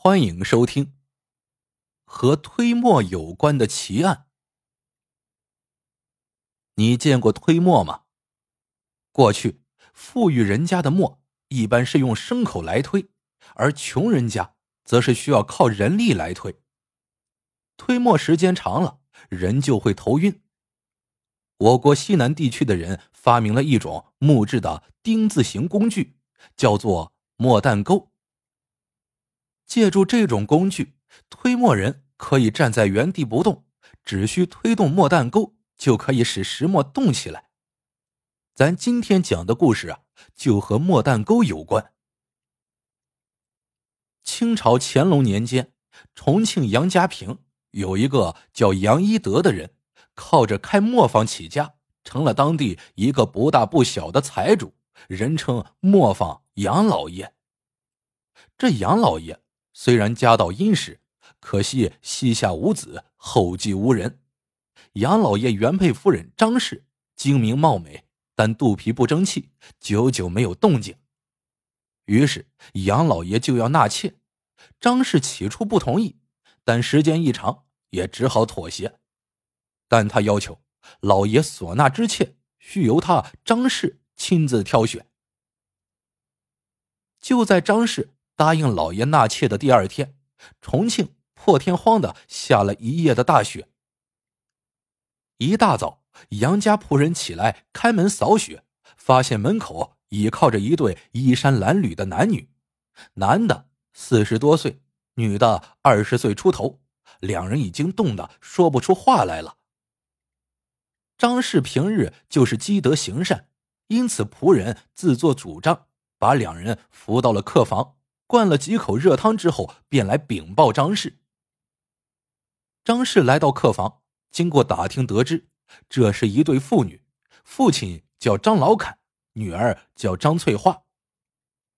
欢迎收听和推磨有关的奇案。你见过推磨吗？过去富裕人家的磨一般是用牲口来推，而穷人家则是需要靠人力来推。推磨时间长了，人就会头晕。我国西南地区的人发明了一种木质的丁字形工具，叫做磨担钩。借助这种工具，推磨人可以站在原地不动，只需推动磨蛋钩，就可以使石磨动起来。咱今天讲的故事啊，就和磨蛋钩有关。清朝乾隆年间，重庆杨家坪有一个叫杨一德的人，靠着开磨坊起家，成了当地一个不大不小的财主，人称磨坊杨老爷。这杨老爷。虽然家道殷实，可惜膝下无子，后继无人。杨老爷原配夫人张氏精明貌美，但肚皮不争气，久久没有动静。于是杨老爷就要纳妾，张氏起初不同意，但时间一长，也只好妥协。但他要求老爷所纳之妾需由他张氏亲自挑选。就在张氏。答应老爷纳妾的第二天，重庆破天荒的下了一夜的大雪。一大早，杨家仆人起来开门扫雪，发现门口倚靠着一对衣衫褴褛的男女，男的四十多岁，女的二十岁出头，两人已经冻得说不出话来了。张氏平日就是积德行善，因此仆人自作主张把两人扶到了客房。灌了几口热汤之后，便来禀报张氏。张氏来到客房，经过打听得知，这是一对父女，父亲叫张老侃，女儿叫张翠花，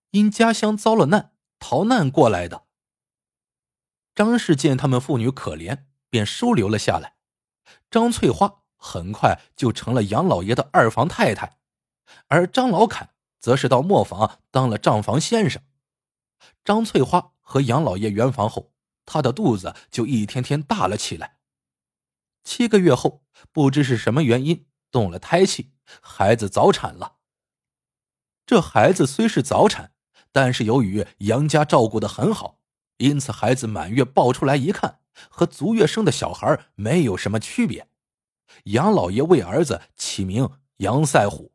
因家乡遭了难，逃难过来的。张氏见他们父女可怜，便收留了下来。张翠花很快就成了杨老爷的二房太太，而张老侃则是到磨坊当了账房先生。张翠花和杨老爷圆房后，她的肚子就一天天大了起来。七个月后，不知是什么原因动了胎气，孩子早产了。这孩子虽是早产，但是由于杨家照顾的很好，因此孩子满月抱出来一看，和足月生的小孩没有什么区别。杨老爷为儿子起名杨赛虎。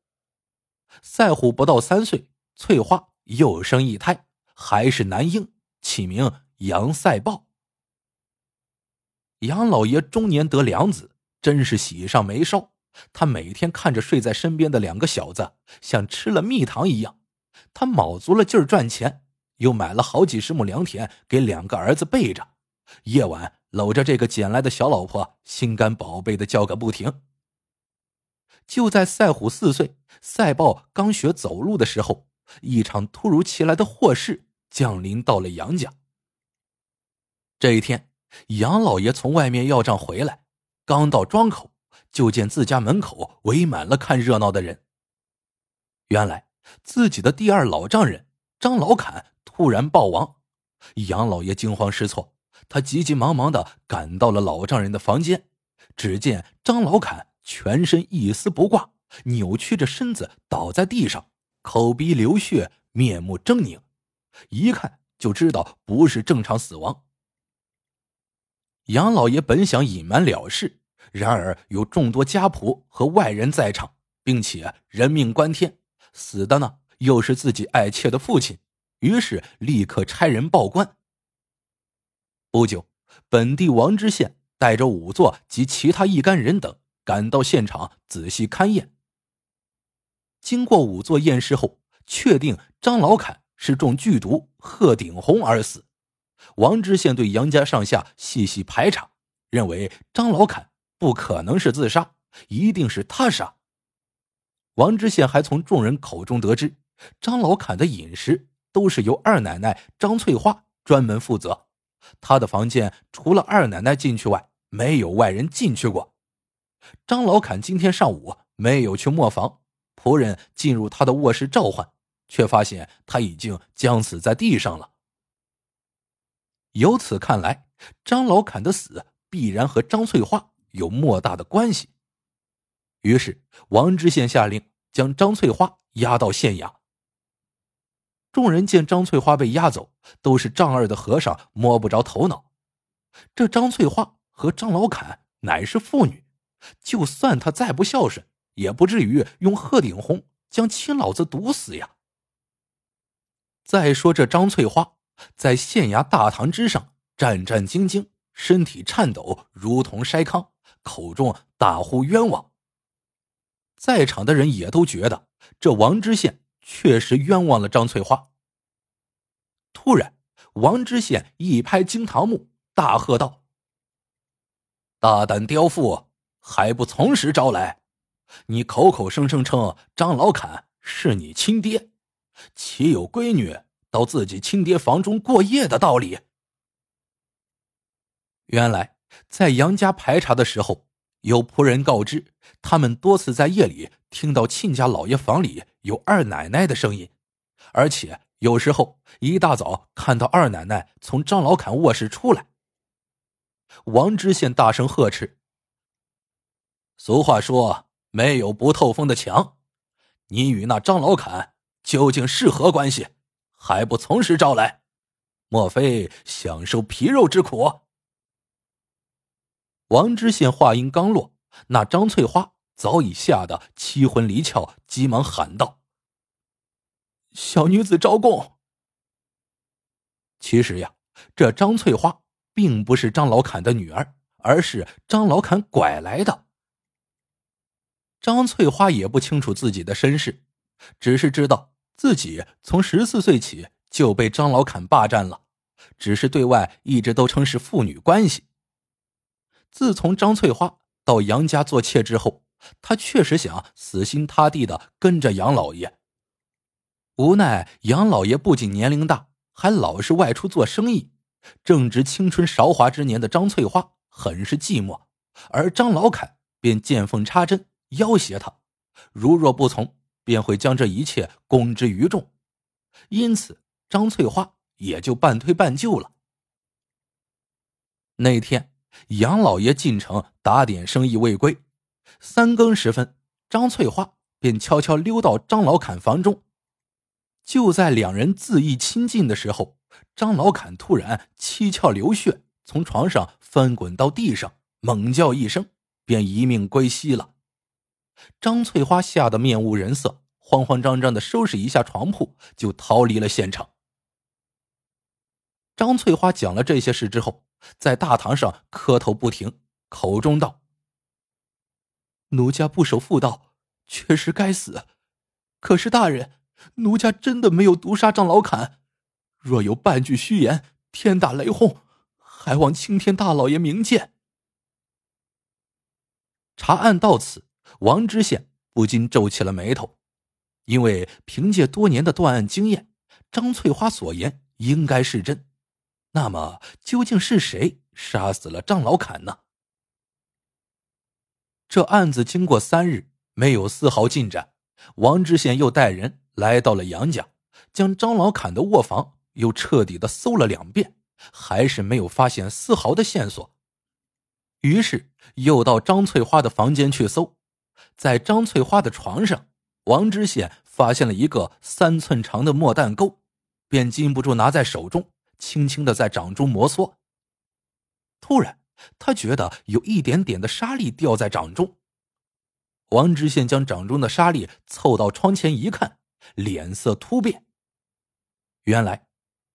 赛虎不到三岁，翠花又生一胎。还是男婴，起名杨赛豹。杨老爷中年得良子，真是喜上眉梢。他每天看着睡在身边的两个小子，像吃了蜜糖一样。他卯足了劲儿赚钱，又买了好几十亩良田给两个儿子备着。夜晚搂着这个捡来的小老婆，心肝宝贝的叫个不停。就在赛虎四岁，赛豹刚学走路的时候，一场突如其来的祸事。降临到了杨家。这一天，杨老爷从外面要账回来，刚到庄口，就见自家门口围满了看热闹的人。原来自己的第二老丈人张老侃突然暴亡，杨老爷惊慌失措，他急急忙忙的赶到了老丈人的房间，只见张老侃全身一丝不挂，扭曲着身子倒在地上，口鼻流血，面目狰狞。一看就知道不是正常死亡。杨老爷本想隐瞒了事，然而有众多家仆和外人在场，并且人命关天，死的呢又是自己爱妾的父亲，于是立刻差人报官。不久，本地王知县带着仵作及其他一干人等赶到现场，仔细勘验。经过仵作验尸后，确定张老侃。是中剧毒鹤顶红而死。王知县对杨家上下细细排查，认为张老侃不可能是自杀，一定是他杀。王知县还从众人口中得知，张老侃的饮食都是由二奶奶张翠花专门负责，他的房间除了二奶奶进去外，没有外人进去过。张老侃今天上午没有去磨坊，仆人进入他的卧室召唤。却发现他已经将死在地上了。由此看来，张老侃的死必然和张翠花有莫大的关系。于是，王知县下令将张翠花押到县衙。众人见张翠花被押走，都是丈二的和尚摸不着头脑。这张翠花和张老侃乃是父女，就算他再不孝顺，也不至于用鹤顶红将亲老子毒死呀。再说这张翠花在县衙大堂之上战战兢兢，身体颤抖，如同筛糠，口中大呼冤枉。在场的人也都觉得这王知县确实冤枉了张翠花。突然，王知县一拍惊堂木，大喝道：“大胆刁妇，还不从实招来！你口口声声称张老侃是你亲爹！”岂有闺女到自己亲爹房中过夜的道理？原来，在杨家排查的时候，有仆人告知，他们多次在夜里听到亲家老爷房里有二奶奶的声音，而且有时候一大早看到二奶奶从张老侃卧室出来。王知县大声呵斥：“俗话说，没有不透风的墙，你与那张老侃。”究竟是何关系？还不从实招来？莫非享受皮肉之苦？王知县话音刚落，那张翠花早已吓得七魂离窍，急忙喊道：“小女子招供。”其实呀，这张翠花并不是张老侃的女儿，而是张老侃拐来的。张翠花也不清楚自己的身世，只是知道。自己从十四岁起就被张老侃霸占了，只是对外一直都称是父女关系。自从张翠花到杨家做妾之后，她确实想死心塌地的跟着杨老爷。无奈杨老爷不仅年龄大，还老是外出做生意，正值青春韶华之年的张翠花很是寂寞，而张老侃便见缝插针要挟她，如若不从。便会将这一切公之于众，因此张翠花也就半推半就了。那天杨老爷进城打点生意未归，三更时分，张翠花便悄悄溜到张老侃房中。就在两人恣意亲近的时候，张老侃突然七窍流血，从床上翻滚到地上，猛叫一声，便一命归西了。张翠花吓得面无人色，慌慌张张的收拾一下床铺，就逃离了现场。张翠花讲了这些事之后，在大堂上磕头不停，口中道：“奴家不守妇道，确实该死。可是大人，奴家真的没有毒杀张老侃。若有半句虚言，天打雷轰，还望青天大老爷明鉴。”查案到此。王知县不禁皱起了眉头，因为凭借多年的断案经验，张翠花所言应该是真。那么，究竟是谁杀死了张老侃呢？这案子经过三日没有丝毫进展，王知县又带人来到了杨家，将张老侃的卧房又彻底的搜了两遍，还是没有发现丝毫的线索。于是又到张翠花的房间去搜。在张翠花的床上，王知县发现了一个三寸长的墨弹钩，便禁不住拿在手中，轻轻的在掌中摩挲。突然，他觉得有一点点的沙粒掉在掌中。王知县将掌中的沙粒凑到窗前一看，脸色突变。原来，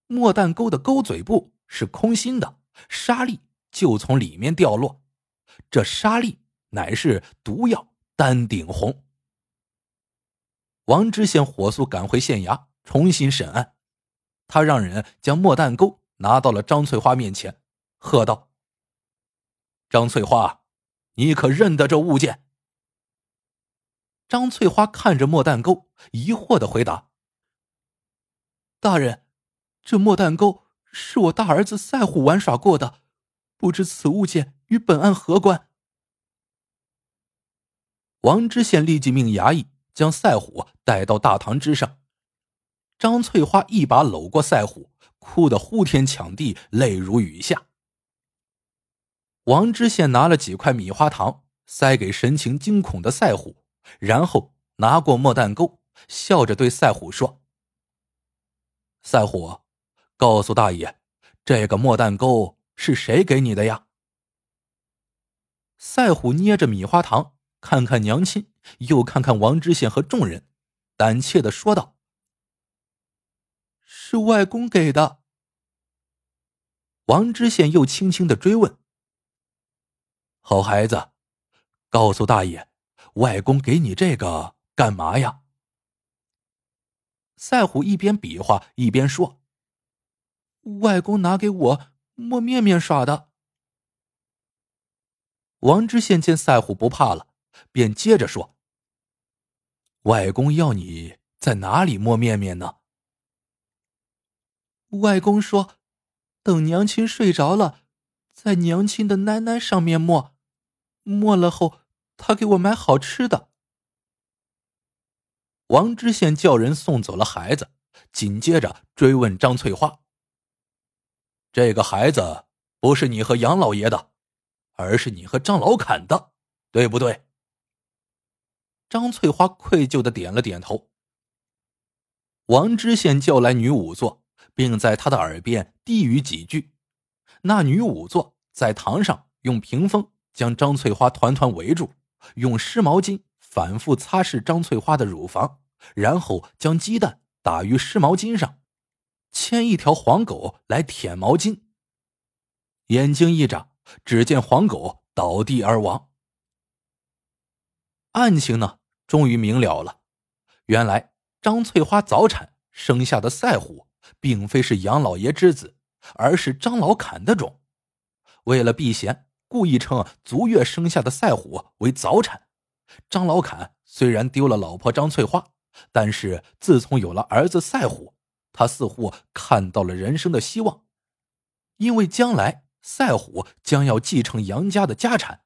墨弹钩的钩嘴部是空心的，沙粒就从里面掉落。这沙粒乃是毒药。丹顶红。王知县火速赶回县衙重新审案，他让人将墨蛋钩拿到了张翠花面前，喝道：“张翠花，你可认得这物件？”张翠花看着墨蛋钩，疑惑的回答：“大人，这墨蛋钩是我大儿子赛虎玩耍过的，不知此物件与本案何关？”王知县立即命衙役将赛虎带到大堂之上。张翠花一把搂过赛虎，哭得呼天抢地，泪如雨下。王知县拿了几块米花糖，塞给神情惊恐的赛虎，然后拿过墨蛋沟，笑着对赛虎说：“赛虎，告诉大爷，这个墨蛋沟是谁给你的呀？”赛虎捏着米花糖，看看娘亲，又看看王知县和众人，胆怯的说道：“是外公给的。”王知县又轻轻的追问。好孩子，告诉大爷，外公给你这个干嘛呀？赛虎一边比划一边说：“外公拿给我摸面面耍的。”王知县见赛虎不怕了，便接着说：“外公要你在哪里摸面面呢？”外公说：“等娘亲睡着了。”在娘亲的奶奶上面摸，摸了后，他给我买好吃的。王知县叫人送走了孩子，紧接着追问张翠花：“这个孩子不是你和杨老爷的，而是你和张老侃的，对不对？”张翠花愧疚的点了点头。王知县叫来女仵作，并在他的耳边低语几句。那女仵作在堂上用屏风将张翠花团团围住，用湿毛巾反复擦拭张翠花的乳房，然后将鸡蛋打于湿毛巾上，牵一条黄狗来舔毛巾。眼睛一眨，只见黄狗倒地而亡。案情呢，终于明了了。原来张翠花早产生下的赛虎，并非是杨老爷之子。而是张老侃的种，为了避嫌，故意称足月生下的赛虎为早产。张老侃虽然丢了老婆张翠花，但是自从有了儿子赛虎，他似乎看到了人生的希望，因为将来赛虎将要继承杨家的家产。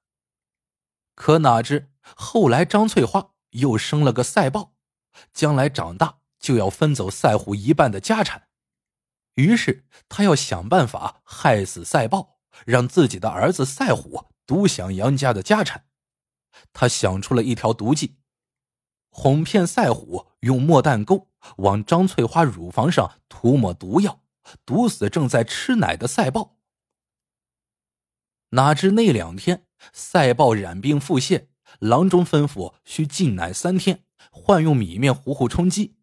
可哪知后来张翠花又生了个赛豹，将来长大就要分走赛虎一半的家产。于是他要想办法害死赛豹，让自己的儿子赛虎独享杨家的家产。他想出了一条毒计，哄骗赛虎用墨蛋沟往张翠花乳房上涂抹毒药，毒死正在吃奶的赛豹。哪知那两天赛豹染病腹泻，郎中吩咐需禁奶三天，换用米面糊糊充饥。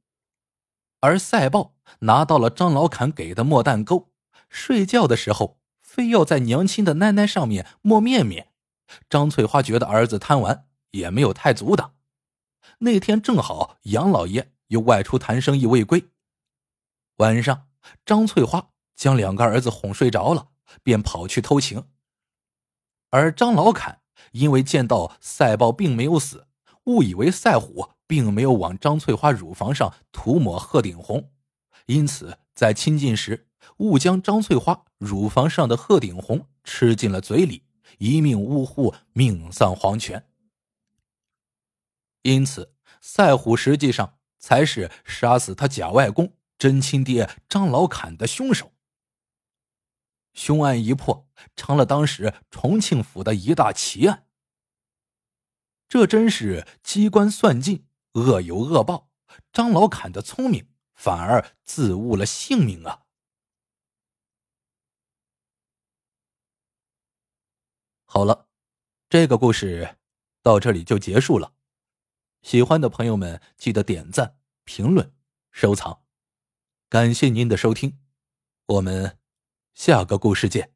而赛豹拿到了张老侃给的墨蛋沟，睡觉的时候非要在娘亲的奶奶上面抹面面。张翠花觉得儿子贪玩，也没有太阻挡。那天正好杨老爷又外出谈生意未归，晚上张翠花将两个儿子哄睡着了，便跑去偷情。而张老侃因为见到赛豹并没有死，误以为赛虎。并没有往张翠花乳房上涂抹鹤顶红，因此在亲近时误将张翠花乳房上的鹤顶红吃进了嘴里，一命呜呼，命丧黄泉。因此，赛虎实际上才是杀死他假外公真亲爹张老侃的凶手。凶案一破，成了当时重庆府的一大奇案。这真是机关算尽。恶有恶报，张老侃的聪明反而自误了性命啊！好了，这个故事到这里就结束了。喜欢的朋友们记得点赞、评论、收藏，感谢您的收听，我们下个故事见。